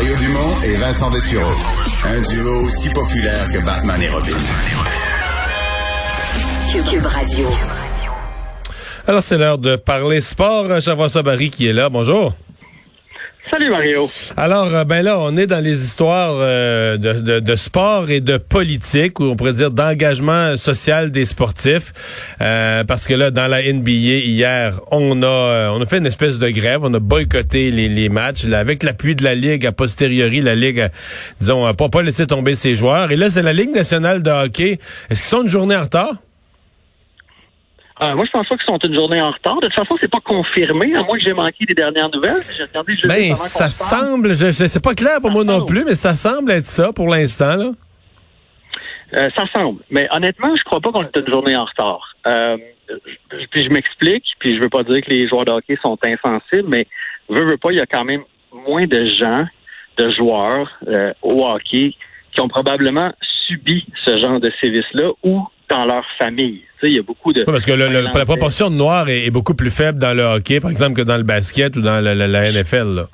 Mario Dumont et Vincent Dessureau. Un duo aussi populaire que Batman et Robin. Cube Radio. Alors, c'est l'heure de parler sport. Jean-François Barry qui est là. Bonjour. Salut Mario. Alors, euh, ben là, on est dans les histoires euh, de, de, sport et de politique, ou on pourrait dire d'engagement social des sportifs, euh, parce que là, dans la NBA hier, on a on a fait une espèce de grève, on a boycotté les, les matchs, avec l'appui de la ligue a posteriori, la ligue, disons, a pas, pas laissé tomber ses joueurs. Et là, c'est la Ligue nationale de hockey. Est-ce qu'ils sont une journée en retard? Euh, moi, je pense pas qu'ils sont une journée en retard. De toute façon, c'est pas confirmé, à moins que j'ai manqué des dernières nouvelles. J'ai regardé ben, ça semble, je, c'est pas clair pour moi non plus, mais ça semble être ça pour l'instant, là. Euh, ça semble. Mais honnêtement, je crois pas qu'on est une journée en retard. Euh, puis je m'explique, puis je veux pas dire que les joueurs de hockey sont insensibles, mais veux, veux pas, il y a quand même moins de gens, de joueurs au hockey qui ont probablement subi ce genre de sévices-là ou dans leur famille. Il y a beaucoup de... parce que la proportion de noirs est, beaucoup plus faible dans le hockey, par exemple, que dans le basket ou dans la, NFL.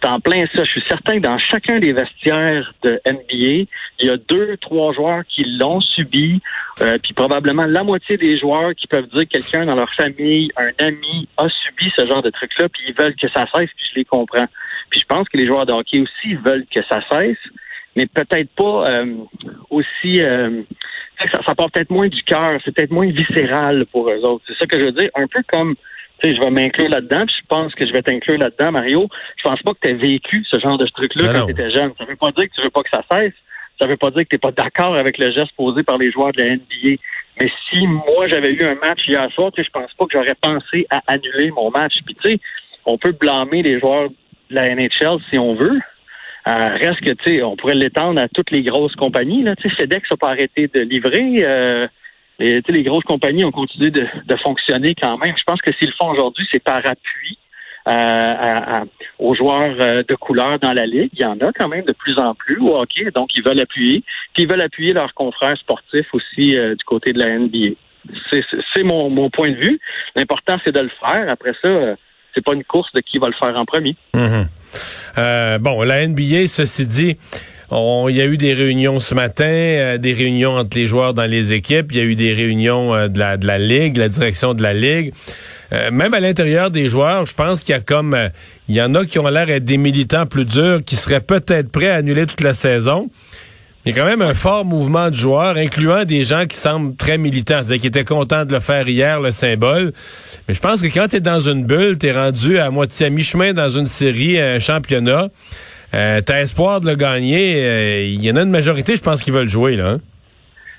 C'est en plein ça. Je suis certain que dans chacun des vestiaires de NBA, il y a deux, trois joueurs qui l'ont subi, euh, puis probablement la moitié des joueurs qui peuvent dire que quelqu'un dans leur famille, un ami, a subi ce genre de truc-là, puis ils veulent que ça cesse, puis je les comprends. Puis je pense que les joueurs de hockey aussi veulent que ça cesse, mais peut-être pas euh, aussi... Euh, ça, ça part peut-être moins du cœur, c'est peut-être moins viscéral pour eux autres. C'est ça que je veux dire. Un peu comme, tu sais, je vais m'inclure là-dedans, puis je pense que je vais t'inclure là-dedans, Mario. Je pense pas que tu as vécu ce genre de truc-là quand tu étais jeune. Ça veut pas dire que tu veux pas que ça cesse. Ça veut pas dire que tu pas d'accord avec le geste posé par les joueurs de la NBA. Mais si moi j'avais eu un match hier soir, je pense pas que j'aurais pensé à annuler mon match. Puis tu sais, on peut blâmer les joueurs de la NHL si on veut, euh, reste que, tu sais, on pourrait l'étendre à toutes les grosses compagnies. Là. Tu sais, FedEx n'a pas arrêté de livrer. Euh, et, les grosses compagnies ont continué de, fonctionner quand même. Je pense que s'ils le font aujourd'hui, c'est par appui euh, aux joueurs euh, de couleur dans la ligue. Il y en a quand même de plus en plus au donc ils veulent appuyer. Puis ils veulent appuyer leurs confrères sportifs aussi du côté de la NBA. C'est mon, mon point de vue. L'important, c'est de le faire. Après ça, c'est pas une course de qui va le faire en premier. Mm-hmm. Euh, bon, la NBA, ceci dit, il y a eu des réunions ce matin, euh, des réunions entre les joueurs dans les équipes, il y a eu des réunions euh, de, la, de la Ligue, la direction de la Ligue. même à l'intérieur des joueurs, je pense qu'il y a comme il y en a qui ont l'air d'être des militants plus durs, qui seraient peut-être prêts à annuler toute la saison. Il y a quand même un fort mouvement de joueurs, incluant des gens qui semblent très militants, c'est-à-dire qui étaient contents de le faire hier, le symbole. Mais je pense que quand tu es dans une bulle, tu es rendu à moitié à mi-chemin dans une série, un championnat, euh, tu as espoir de le gagner. Euh, il y en a une majorité, je pense, qui veulent jouer. là. Hein.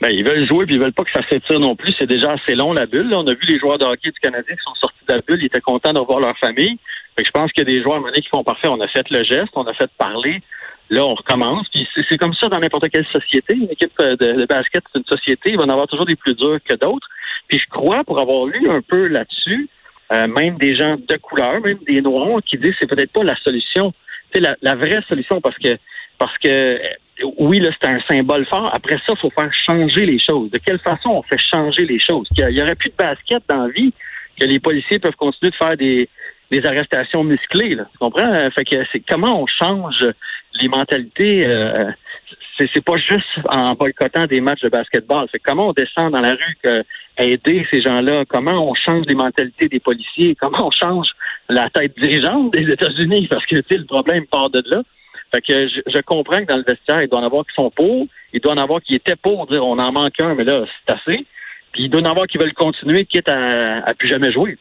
Ben, ils veulent jouer, puis ils veulent pas que ça s'étire non plus. C'est déjà assez long, la bulle. On a vu les joueurs de hockey du Canadien qui sont sortis de la bulle. Ils étaient contents de revoir leur famille. Fait je pense qu'il y a des joueurs à qui font parfait. On a fait le geste, on a fait parler. Là, on recommence. Puis c'est comme ça dans n'importe quelle société. Une équipe euh, de, basket, c'est une société. Il va en avoir toujours des plus durs que d'autres. Puis je crois, pour avoir lu un peu là-dessus, euh, même des gens de couleur, même des noirs, qui disent c'est peut-être pas la solution. C'est la, la vraie solution parce que parce que euh, oui, là, c'est un symbole fort. Après ça, il faut faire changer les choses. De quelle façon on fait changer les choses? Il y aurait plus de basket dans la vie, que les policiers peuvent continuer de faire des, des arrestations musclées. Là, tu comprends? Fait que c'est comment on change les mentalités. Euh, c'est pas juste en boycottant des matchs de basketball. C'est comment on descend dans la rue que aider ces gens-là? Comment on change les mentalités des policiers? Comment on change la tête dirigeante des États-Unis? Parce que le problème part de là. Fait que je, comprends que dans le vestiaire, il doit en avoir qui sont pour, il doit en avoir qui étaient pour dire on en manque un, mais là, c'est assez. Puis il doit en avoir qui veulent continuer, quitte à, à plus jamais jouer.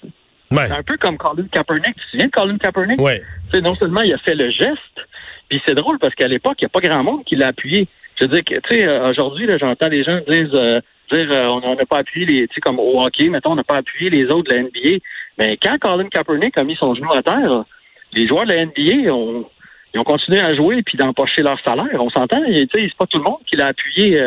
C'est un peu comme Colin Kaepernick. Tu te souviens de Colin Kaepernick? Ouais. non seulement il a fait le geste, puis c'est drôle parce qu'à l'époque, il n'y a pas grand monde qui l'a appuyé. Je veux dire que, tu sais, euh, aujourd'hui, j'entends des gens dire, euh, dire euh, on n'a pas appuyé les, tu sais, comme au hockey, mettons, on n'a pas appuyé les autres de la NBA. Mais quand Colin Kaepernick a mis son genou à terre, les joueurs de la NBA ont, ils ont continué à jouer puis d'empocher leur salaire. On s'entend, tu sais, c'est pas tout le monde qui l'a appuyé.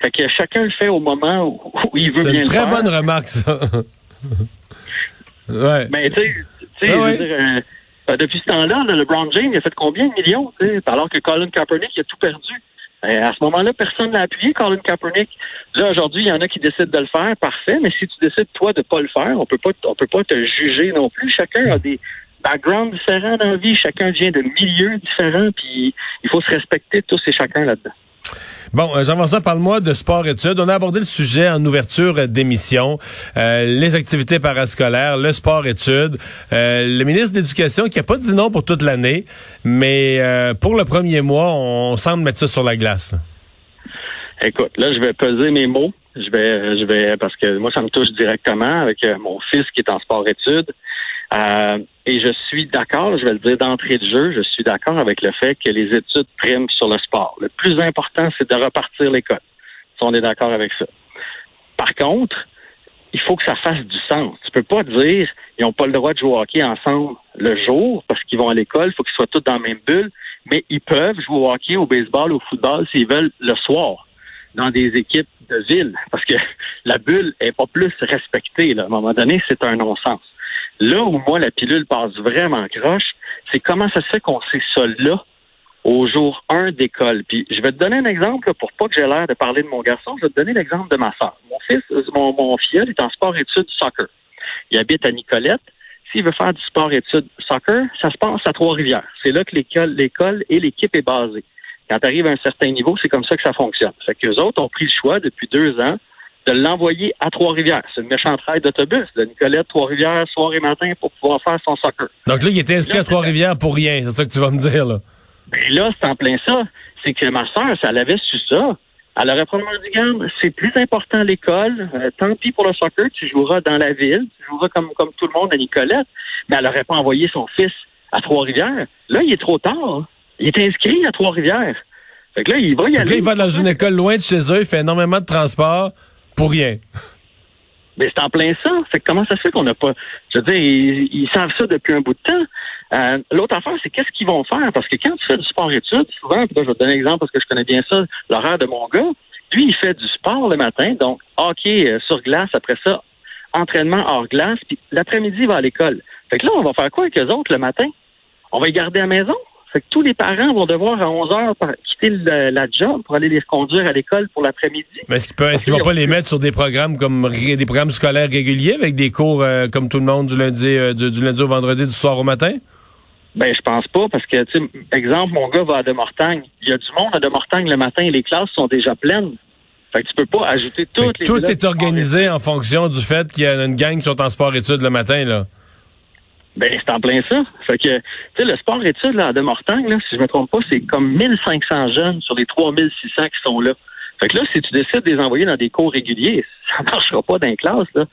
fait que chacun le fait au moment où, il veut bien le faire. C'est une très bonne remarque, ça. ouais. Mais tu sais, tu sais, euh, depuis ce temps-là, le LeBron James il a fait combien de millions, alors que Colin Kaepernick il a tout perdu. À ce moment-là, personne n'a appuyé Colin Kaepernick. Là, aujourd'hui, il y en a qui décident de le faire, parfait, mais si tu décides, toi, de pas le faire, on peut pas, on peut pas te juger non plus. Chacun a des, backgrounds différents dans la vie, chacun vient de milieux différents, puis il faut se respecter tous et chacun là-dedans. Bon, euh, Jean-François, parle-moi de sport-études. On a abordé le sujet en ouverture d'émission, euh, les activités parascolaires, le sport-études. Euh, le ministre de l'Éducation qui a pas dit non pour toute l'année, mais pour le premier mois, on semble mettre ça sur la glace. Écoute, là, je vais peser mes mots. Je vais, je vais, parce que moi, ça me touche directement avec mon fils qui est en sport-études. Euh, et je suis d'accord, je vais le dire d'entrée de jeu, je suis d'accord avec le fait que les études priment sur le sport. Le plus important, c'est de repartir l'école. Si on est d'accord avec ça. Par contre, il faut que ça fasse du sens. Tu peux pas dire ils n'ont pas le droit de jouer au hockey ensemble le jour parce qu'ils vont à l'école, il faut qu'ils soient tous dans la même bulle, mais ils peuvent jouer au hockey, au baseball, au football s'ils veulent le soir dans des équipes de ville parce que la bulle est pas plus respectée. Là. À un moment donné, c'est un non-sens. Là où moi, la pilule passe vraiment croche, c'est comment ça se fait qu'on sait ça là au jour 1 d'école. Puis je vais te donner un exemple pour pas que j'ai l'air de parler de mon garçon. Je vais te donner l'exemple de ma soeur. Mon fils, mon, mon filleul est en sport-études soccer. Il habite à Nicolette. S'il veut faire du sport-études soccer, ça se passe à Trois-Rivières. C'est là que l'école, l'école et l'équipe est basée. Quand tu arrives à un certain niveau, c'est comme ça que ça fonctionne. Fait que autres ont pris le choix depuis deux ans de l'envoyer à Trois-Rivières. C'est une méchante rail d'autobus de Nicolette, Trois-Rivières, soir et matin pour pouvoir faire son soccer. Donc là, il était inscrit à Trois-Rivières pour rien, c'est ça que tu vas me dire, là? Ben là, c'est en plein ça. C'est que ma soeur, si elle avait su ça, elle aurait probablement dit, garde, c'est plus important l'école, euh, tant pis pour le soccer, tu joueras dans la ville, tu joueras comme, comme tout le monde à Nicolette, mais elle n'aurait pas envoyé son fils à Trois-Rivières. Là, il est trop tard. Il est inscrit à Trois-Rivières. Fait que là, il va y aller. Là, il va dans une école loin de chez eux, il fait énormément de transport pour rien. Mais c'est en plein ça. C'est comment ça se fait qu'on n'a pas. Je veux dire, ils, savent ça depuis un bout de temps. Euh, l'autre affaire, c'est qu'est-ce qu'ils vont faire? Parce que quand tu fais du sport-études, souvent, puis là, je vais te donner un exemple parce que je connais bien ça, l'horaire de mon gars, lui, il fait du sport le matin, donc hockey euh, sur glace, après ça, entraînement hors glace, puis l'après-midi, il va à l'école. Fait que là, on va faire quoi avec eux autres le matin? On va les garder à la maison? Fait que tous les parents vont devoir à 11 heures quitter la job pour aller les conduire à l'école pour l'après-midi. Mais est-ce qu'ils ne vont pas les mettre sur des programmes comme des programmes scolaires réguliers avec des cours euh, comme tout le monde du lundi, euh, du, lundi au vendredi, du soir au matin? Ben, je pense pas, parce que, tu exemple, mon gars va à De Mortagne. Il y a du monde à De Mortagne le matin et les classes sont déjà pleines. Fait que tu peux pas ajouter toutes les... Tout est organisé en fonction du fait qu'il y a une gang qui sont en sport-études le matin, là. Ben, c'est en plein ça. Fait que, tu sais, le sport études là, de Mortagne, là, si je me trompe pas, c'est comme 1500 jeunes sur les 3600 qui sont là. Fait que là, si tu décides de les envoyer dans des cours réguliers, ça marchera pas dans les classes, là.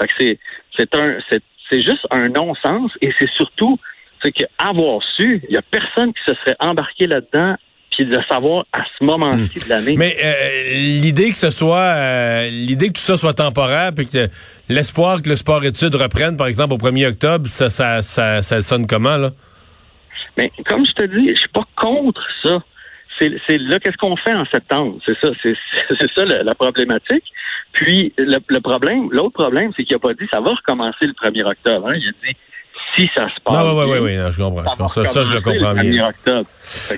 Fait que c'est, c'est un, c'est, c'est juste un non-sens et c'est surtout, c'est qu'avoir su, il y a personne qui se serait embarqué là-dedans puis de savoir à ce moment-ci hmm. de l'année. Mais euh, l'idée que ce soit, euh, l'idée que tout ça soit temporaire, puis que l'espoir que le sport-études reprenne, par exemple, au 1er octobre, ça, ça, ça, ça sonne comment, là? Mais comme je te dis, je suis pas contre ça. C'est là, qu'est-ce qu'on fait en septembre? C'est ça, c'est ça la, problématique. Puis le, problème, l'autre problème, c'est qu'il a pas dit ça va recommencer le 1er octobre. Hein? Il a dit si ça se passe. Non, oui, oui, oui, je comprends. Ça, ça, je le comprends bien.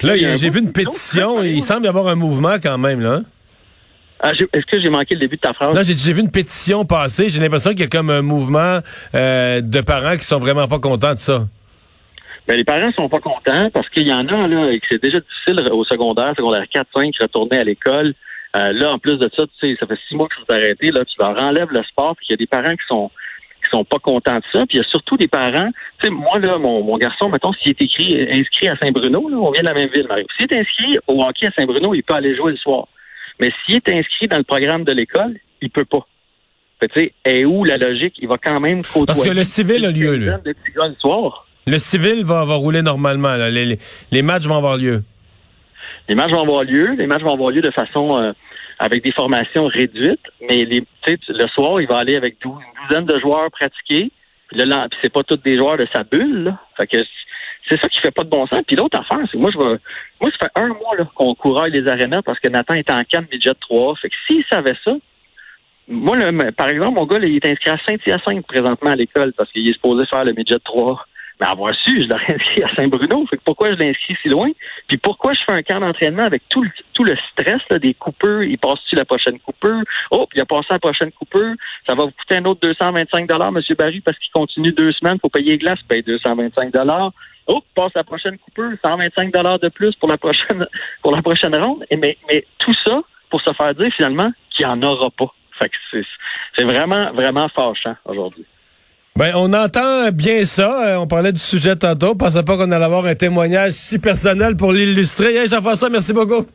Là, j'ai vu une pétition. Il semble y avoir un mouvement quand même, là. Ah, Est-ce que j'ai manqué le début de ta phrase? Non, j'ai vu une pétition passer. J'ai l'impression qu'il y a comme un mouvement euh, de parents qui sont vraiment pas contents de ça. Ben, les parents sont pas contents parce qu'il y en a là et que c'est déjà difficile au secondaire, secondaire 4, 5, retourner à l'école. Euh, là, en plus de ça, tu sais, ça fait six mois que je suis arrêté, là, tu leur enlèves le sport, puis il y a des parents qui sont sont pas contents de ça. Puis il y a surtout des parents. Tu sais, moi, là, mon, mon garçon, mettons, s'il est écrit inscrit à Saint-Bruno, là, on vient de la même ville, Marie. S'il est inscrit au hockey à Saint-Bruno, il peut aller jouer le soir. Mais s'il est inscrit dans le programme de l'école, il peut pas. Tu sais, et où la logique? Il va quand même côtoyer. Parce que le civil a lieu. Le, soir. le civil va, va rouler normalement. Là. Les, les, matchs vont avoir lieu. Les matchs vont avoir lieu. Les matchs vont avoir lieu de façon euh, avec des formations réduites, mais les, le soir, il va aller avec une douzaine de joueurs pratiqués. Puis là, c'est pas tous des joueurs de sa bulle. Là. Fait que c'est ça qui fait pas de bon sens. Puis l'autre affaire, c'est moi, je vais, moi, ça fait un mois là, qu'on couraille les arénas parce que Nathan est en canne midget 3. Fait que s'il savait ça, moi, par exemple, mon gars, il est inscrit à Saint-Hyacinthe présentement à l'école parce qu'il est supposé faire le midget 3. Mais avoir su, je l'aurais inscrit à Saint-Bruno. Fait que pourquoi je l'inscris si loin, puis pourquoi je fais un camp d'entraînement avec tout le, tout le stress là, des coupeurs, il passe-tu la prochaine coupeur? Oh, il a passé la prochaine coupeur, ça va vous coûter un autre 225 Monsieur Barry, parce qu'il continue deux semaines, faut payer glace, paye 225 Oh, passe la prochaine coupeur, 125 de plus pour la prochaine pour la prochaine ronde. Mais, mais tout ça pour se faire dire finalement qu'il n'y en aura pas. Fait que c'est vraiment, vraiment fâchant aujourd'hui. Ben, on entend bien ça. Euh, on parlait du sujet tantôt. On pensait pas qu'on allait avoir un témoignage si personnel pour l'illustrer. Hey, Jean-François, merci beaucoup.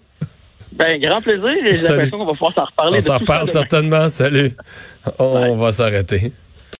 Ben, grand plaisir. J'ai l'impression qu'on va pouvoir s'en reparler. On s'en reparle certainement. Salut. On va s'arrêter.